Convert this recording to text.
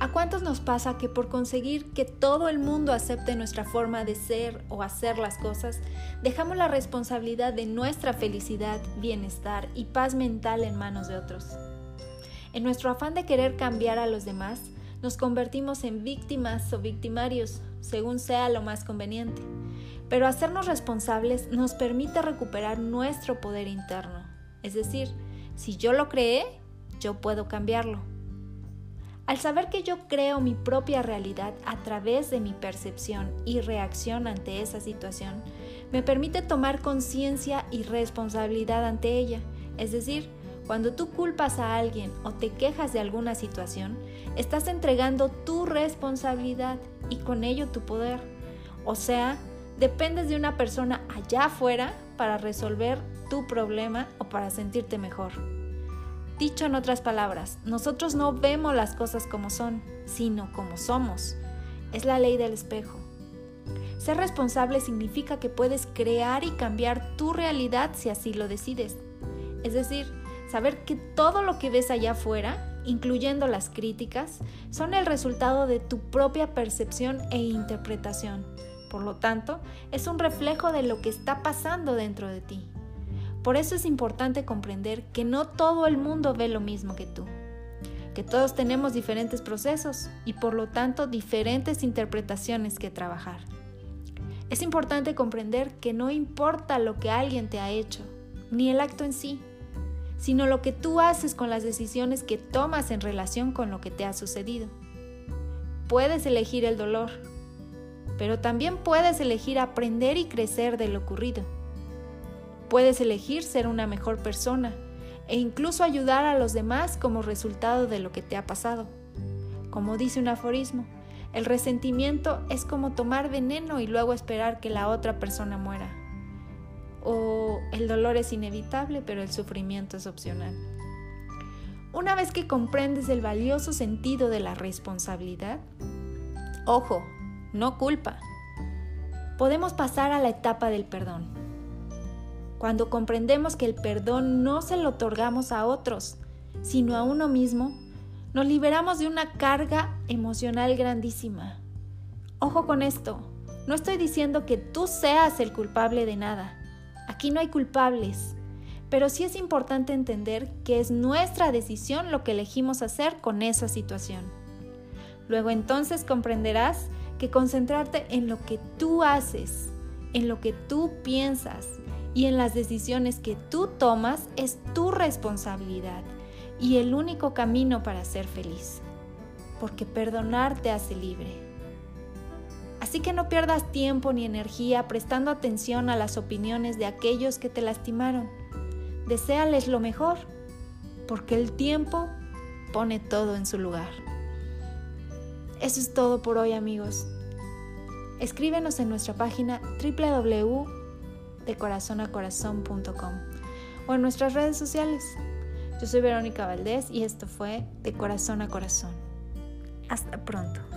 ¿A cuántos nos pasa que por conseguir que todo el mundo acepte nuestra forma de ser o hacer las cosas, dejamos la responsabilidad de nuestra felicidad, bienestar y paz mental en manos de otros? En nuestro afán de querer cambiar a los demás, nos convertimos en víctimas o victimarios, según sea lo más conveniente. Pero hacernos responsables nos permite recuperar nuestro poder interno. Es decir, si yo lo creé, yo puedo cambiarlo. Al saber que yo creo mi propia realidad a través de mi percepción y reacción ante esa situación, me permite tomar conciencia y responsabilidad ante ella. Es decir, cuando tú culpas a alguien o te quejas de alguna situación, estás entregando tu responsabilidad y con ello tu poder. O sea, dependes de una persona allá afuera para resolver tu problema o para sentirte mejor. Dicho en otras palabras, nosotros no vemos las cosas como son, sino como somos. Es la ley del espejo. Ser responsable significa que puedes crear y cambiar tu realidad si así lo decides. Es decir, saber que todo lo que ves allá afuera, incluyendo las críticas, son el resultado de tu propia percepción e interpretación. Por lo tanto, es un reflejo de lo que está pasando dentro de ti. Por eso es importante comprender que no todo el mundo ve lo mismo que tú, que todos tenemos diferentes procesos y por lo tanto diferentes interpretaciones que trabajar. Es importante comprender que no importa lo que alguien te ha hecho, ni el acto en sí, sino lo que tú haces con las decisiones que tomas en relación con lo que te ha sucedido. Puedes elegir el dolor, pero también puedes elegir aprender y crecer de lo ocurrido. Puedes elegir ser una mejor persona e incluso ayudar a los demás como resultado de lo que te ha pasado. Como dice un aforismo, el resentimiento es como tomar veneno y luego esperar que la otra persona muera. O el dolor es inevitable, pero el sufrimiento es opcional. Una vez que comprendes el valioso sentido de la responsabilidad, ojo, no culpa, podemos pasar a la etapa del perdón. Cuando comprendemos que el perdón no se lo otorgamos a otros, sino a uno mismo, nos liberamos de una carga emocional grandísima. Ojo con esto, no estoy diciendo que tú seas el culpable de nada. Aquí no hay culpables, pero sí es importante entender que es nuestra decisión lo que elegimos hacer con esa situación. Luego entonces comprenderás que concentrarte en lo que tú haces, en lo que tú piensas, y en las decisiones que tú tomas es tu responsabilidad y el único camino para ser feliz, porque perdonar te hace libre. Así que no pierdas tiempo ni energía prestando atención a las opiniones de aquellos que te lastimaron. Deseales lo mejor, porque el tiempo pone todo en su lugar. Eso es todo por hoy amigos. Escríbenos en nuestra página www de corazonacorazón.com o en nuestras redes sociales. Yo soy Verónica Valdés y esto fue De Corazón a Corazón. Hasta pronto.